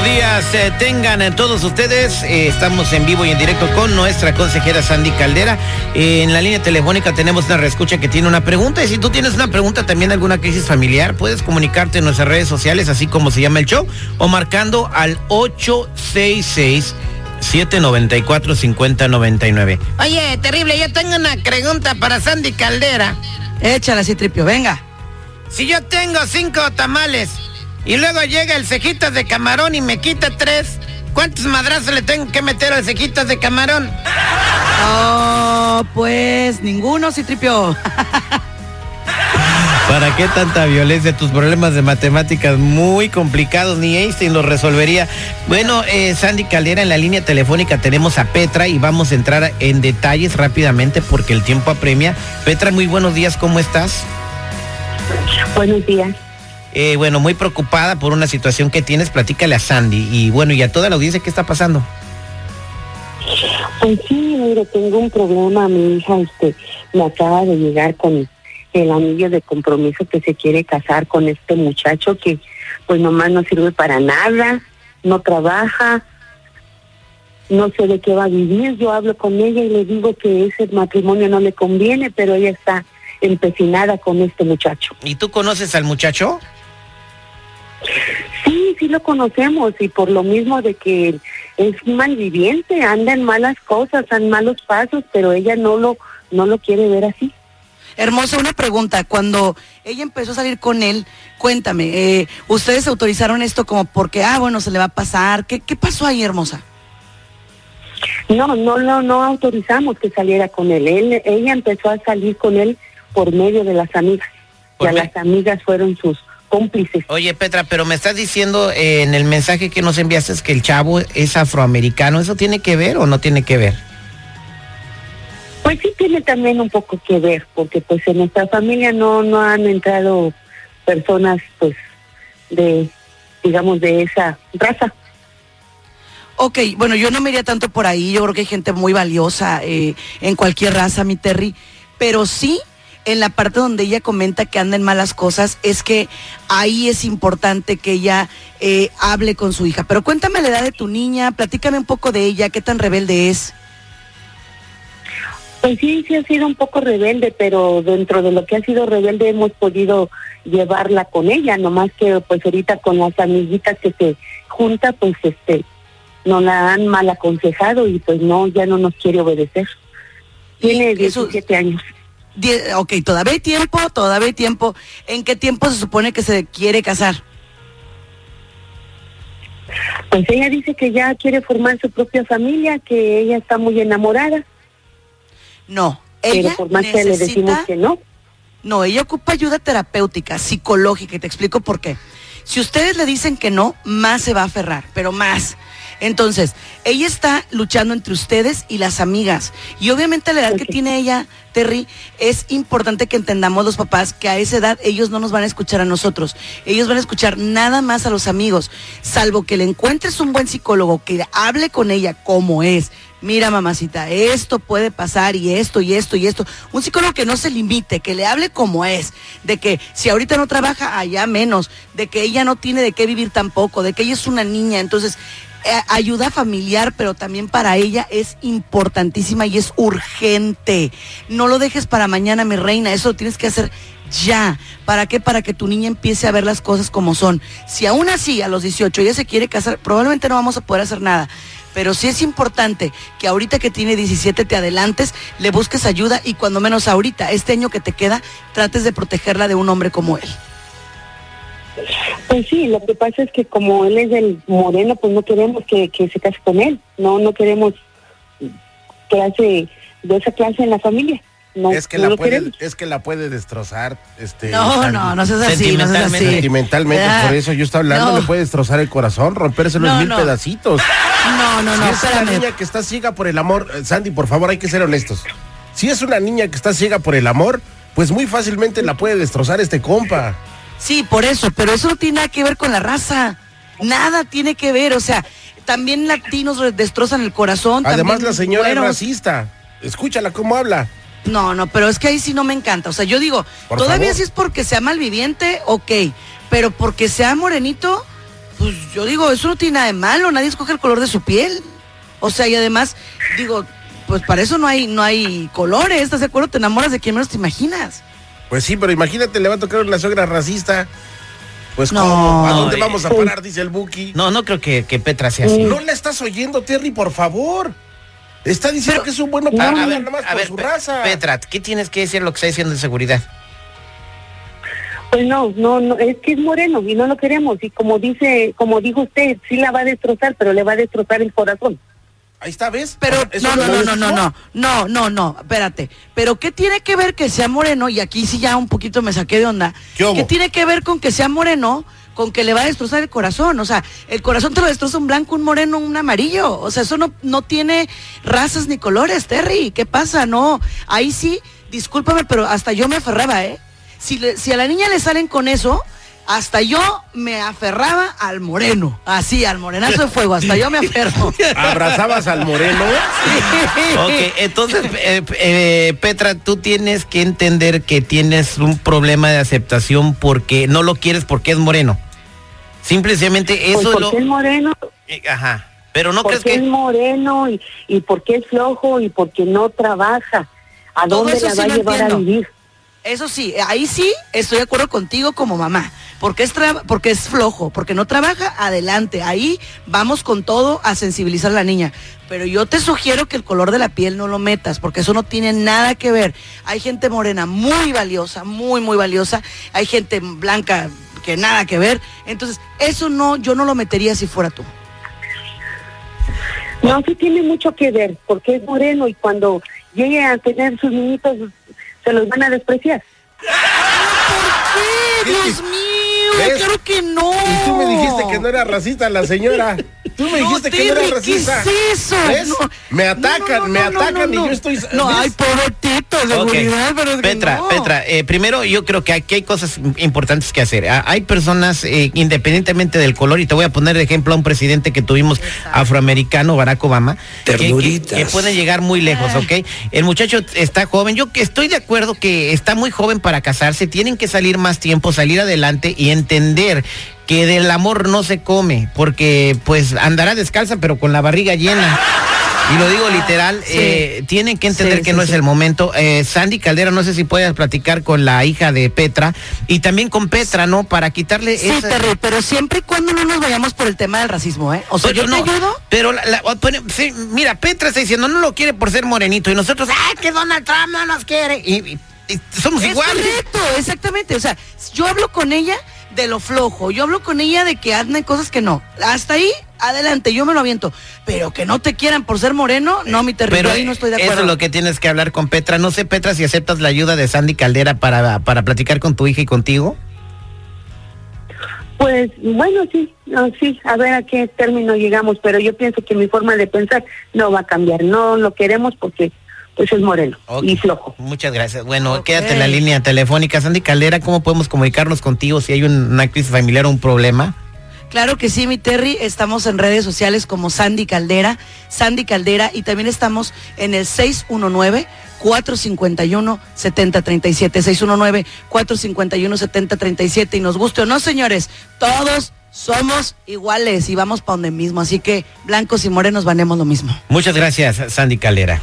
Buenos días, eh, tengan eh, todos ustedes. Eh, estamos en vivo y en directo con nuestra consejera Sandy Caldera. Eh, en la línea telefónica tenemos una reescucha que tiene una pregunta. Y si tú tienes una pregunta, también alguna crisis familiar, puedes comunicarte en nuestras redes sociales, así como se llama el show, o marcando al 866. 794-5099. Oye, terrible, yo tengo una pregunta para Sandy Caldera. Échala, Citripio, venga. Si yo tengo cinco tamales y luego llega el cejitas de camarón y me quita tres. ¿Cuántos madrazos le tengo que meter al cejitas de camarón? Oh, pues ninguno, Citripio. ¿Para qué tanta violencia? Tus problemas de matemáticas muy complicados, ni Einstein los resolvería. Bueno, eh, Sandy Caldera, en la línea telefónica tenemos a Petra y vamos a entrar en detalles rápidamente porque el tiempo apremia. Petra, muy buenos días, ¿cómo estás? Buenos días. Eh, bueno, muy preocupada por una situación que tienes, platícale a Sandy. Y bueno, y a toda la audiencia, ¿qué está pasando? Pues sí, mire, tengo un problema. Mi hija este, me acaba de llegar con el anillo de compromiso que se quiere casar con este muchacho que pues nomás no sirve para nada, no trabaja, no sé de qué va a vivir. Yo hablo con ella y le digo que ese matrimonio no le conviene, pero ella está empecinada con este muchacho. ¿Y tú conoces al muchacho? Sí, sí lo conocemos y por lo mismo de que es malviviente, anda en malas cosas, en malos pasos, pero ella no lo no lo quiere ver así. Hermosa, una pregunta. Cuando ella empezó a salir con él, cuéntame, eh, ¿ustedes autorizaron esto como porque, ah, bueno, se le va a pasar? ¿Qué, qué pasó ahí, hermosa? No, no, no, no autorizamos que saliera con él. él. Ella empezó a salir con él por medio de las amigas. Ya me- las amigas fueron sus cómplices. Oye, Petra, pero me estás diciendo eh, en el mensaje que nos enviaste es que el chavo es afroamericano. ¿Eso tiene que ver o no tiene que ver? Pues sí tiene también un poco que ver, porque pues en nuestra familia no no han entrado personas pues de digamos de esa raza. Ok, bueno, yo no me iría tanto por ahí, yo creo que hay gente muy valiosa eh, en cualquier raza, mi Terry, pero sí en la parte donde ella comenta que anda en malas cosas, es que ahí es importante que ella eh, hable con su hija. Pero cuéntame la edad de tu niña, platícame un poco de ella, qué tan rebelde es. Pues sí, sí ha sido un poco rebelde, pero dentro de lo que ha sido rebelde hemos podido llevarla con ella, nomás que pues ahorita con las amiguitas que se junta, pues este, nos la han mal aconsejado y pues no, ya no nos quiere obedecer. Tiene Y eso- 17 años. Die- ok, todavía hay tiempo, todavía hay tiempo. ¿En qué tiempo se supone que se quiere casar? Pues ella dice que ya quiere formar su propia familia, que ella está muy enamorada, No, pero ella por más que le decimos necesita que no. No, ella ocupa ayuda terapéutica, psicológica, y te explico por qué. Si ustedes le dicen que no, más se va a aferrar, pero más. Entonces, ella está luchando entre ustedes y las amigas. Y obviamente la edad que tiene ella, Terry, es importante que entendamos los papás que a esa edad ellos no nos van a escuchar a nosotros. Ellos van a escuchar nada más a los amigos, salvo que le encuentres un buen psicólogo que hable con ella como es. Mira, mamacita, esto puede pasar y esto y esto y esto. Un psicólogo que no se limite, que le hable como es, de que si ahorita no trabaja, allá menos, de que ella no tiene de qué vivir tampoco, de que ella es una niña. Entonces, ayuda familiar, pero también para ella es importantísima y es urgente. No lo dejes para mañana, mi reina, eso lo tienes que hacer ya. ¿Para qué? Para que tu niña empiece a ver las cosas como son. Si aún así a los 18 ella se quiere casar, probablemente no vamos a poder hacer nada. Pero sí es importante que ahorita que tiene 17 te adelantes, le busques ayuda y cuando menos ahorita, este año que te queda, trates de protegerla de un hombre como él. Pues sí, lo que pasa es que como él es del moreno, pues no queremos que, que se case con él. No, no queremos clase de esa clase en la familia. no, es que no la puede, queremos. es que la puede destrozar, este. No, no, no seas así, no seas así. Sentimentalmente. Sentimentalmente, por eso yo estoy hablando, no. le puede destrozar el corazón, rompérselo No, en mil no. pedacitos. No, no, no, si es una espérame. niña que está ciega por el amor, eh, Sandy, por favor, hay que ser honestos. Si es una niña que está ciega por el amor, pues muy fácilmente la puede destrozar este compa. Sí, por eso, pero eso no tiene nada que ver con la raza. Nada tiene que ver, o sea, también latinos destrozan el corazón. Además, la señora es racista. Escúchala cómo habla. No, no, pero es que ahí sí no me encanta. O sea, yo digo, Por todavía favor. si es porque sea malviviente, ok. Pero porque sea morenito, pues yo digo, eso no tiene nada de malo. Nadie escoge el color de su piel. O sea, y además, digo, pues para eso no hay, no hay colores. ¿Estás de acuerdo? Te enamoras de quien menos te imaginas. Pues sí, pero imagínate, le va a tocar una suegra racista. Pues No. ¿cómo? ¿A dónde Eh. vamos a parar? Dice el Buki. No, no creo que, que Petra sea así. No la estás oyendo, Terry, por favor. Está diciendo Pero- que es un bueno A, para a nada ver, a por ver, su Pe- raza. Petra, ¿qué tienes que decir lo que está diciendo de seguridad? Pues no, no, no, es que es moreno y no lo queremos. Y como dice, como dijo usted, sí la va a destrozar, pero le va a destrozar el corazón. Ahí está, ¿ves? Pero no, no, no, no, no, no, no, no, no, espérate. Pero ¿qué tiene que ver que sea moreno? Y aquí sí ya un poquito me saqué de onda. ¿Qué tiene que ver con que sea moreno? Con que le va a destrozar el corazón. O sea, el corazón te lo destroza un blanco, un moreno, un amarillo. O sea, eso no, no tiene razas ni colores, Terry. ¿Qué pasa? No. Ahí sí, discúlpame, pero hasta yo me aferraba, ¿eh? Si, le- si a la niña le salen con eso, hasta yo me aferraba al moreno. Así, al morenazo de fuego. Hasta yo me aferro. Abrazabas al moreno. Ok, entonces, eh, eh, Petra, tú tienes que entender que tienes un problema de aceptación porque no lo quieres porque es moreno. Simplemente Pues eso porque lo... es moreno, eh, Ajá. Pero no crees porque es que... moreno y, y porque es flojo y porque no trabaja. ¿A Todo dónde eso la sí va a lo llevar entiendo. a vivir? Eso sí, ahí sí estoy de acuerdo contigo como mamá. Porque es, porque es flojo, porque no trabaja, adelante. Ahí vamos con todo a sensibilizar a la niña. Pero yo te sugiero que el color de la piel no lo metas, porque eso no tiene nada que ver. Hay gente morena muy valiosa, muy, muy valiosa. Hay gente blanca que nada que ver. Entonces, eso no, yo no lo metería si fuera tú. No, sí tiene mucho que ver, porque es moreno y cuando llegue a tener sus niñitos se los van a despreciar. ¿Qué? Dios mío, ¿Ves? claro que no. Y tú me dijiste que no era racista la señora. Tú me No, dijiste que no era racista. ¿Qué es eso? ¿Ves? No. Me atacan, No, no, me no, no, atacan no, y yo estoy. No, ¿ves? ay, pobretito, Ok. seguridad, pero es que Petra, no. Petra, eh, primero yo creo que aquí hay cosas importantes que hacer. Ah, Hay personas, eh, independientemente del color, y te voy a poner de ejemplo a un presidente que tuvimos afroamericano, Barack Obama, que, que, Ternuritas. que pueden llegar muy lejos, ¿ok? El muchacho está joven, yo que estoy de acuerdo que está muy joven para casarse, tienen que salir más tiempo, salir adelante y entender que del amor no se come, porque pues andará descalza pero con la barriga llena. Y lo digo literal, Sí. eh, tienen que entender Sí, que sí, no es el momento. Eh, Sandy Caldera, no sé si puedas platicar con la hija de Petra y también con Petra, ¿no? Para quitarle Sí, esa... Terry, pero siempre y cuando no nos vayamos por el tema del racismo, ¿eh? O sea, Pero yo no, te ayudo. Pero, la- mira, Petra está diciendo, no lo quiere por ser morenito y nosotros, ¡ay, que Donald Trump no nos quiere! Y, y- y somos Es iguales. correcto, exactamente. O sea, yo hablo con ella de lo flojo, yo hablo con ella de que hazme cosas que no. Hasta ahí, adelante, yo me lo aviento. Pero que no te quieran por ser moreno, no, mi Terry, Pero ahí no estoy de acuerdo. eso es lo que tienes que hablar con Petra. No sé, Petra, si aceptas la ayuda de Sandy Caldera para, para platicar con tu hija y contigo. Pues bueno, sí, no, sí, a ver a qué término llegamos, pero yo pienso que mi forma de pensar no va a cambiar, no lo queremos porque pues es moreno y flojo. Muchas gracias. Bueno, quédate en la línea telefónica. Sandy Caldera, ¿cómo podemos comunicarnos contigo si hay un- una crisis familiar o un problema? Claro que sí, mi Terry. Estamos en redes sociales como Sandy Caldera, Sandy Caldera, y también estamos en el 619-451-7037. 619-451-7037. Y nos guste o no, señores, todos somos iguales y vamos para donde mismo. Así que blancos y morenos vanemos lo mismo. Muchas gracias, Sandy Caldera.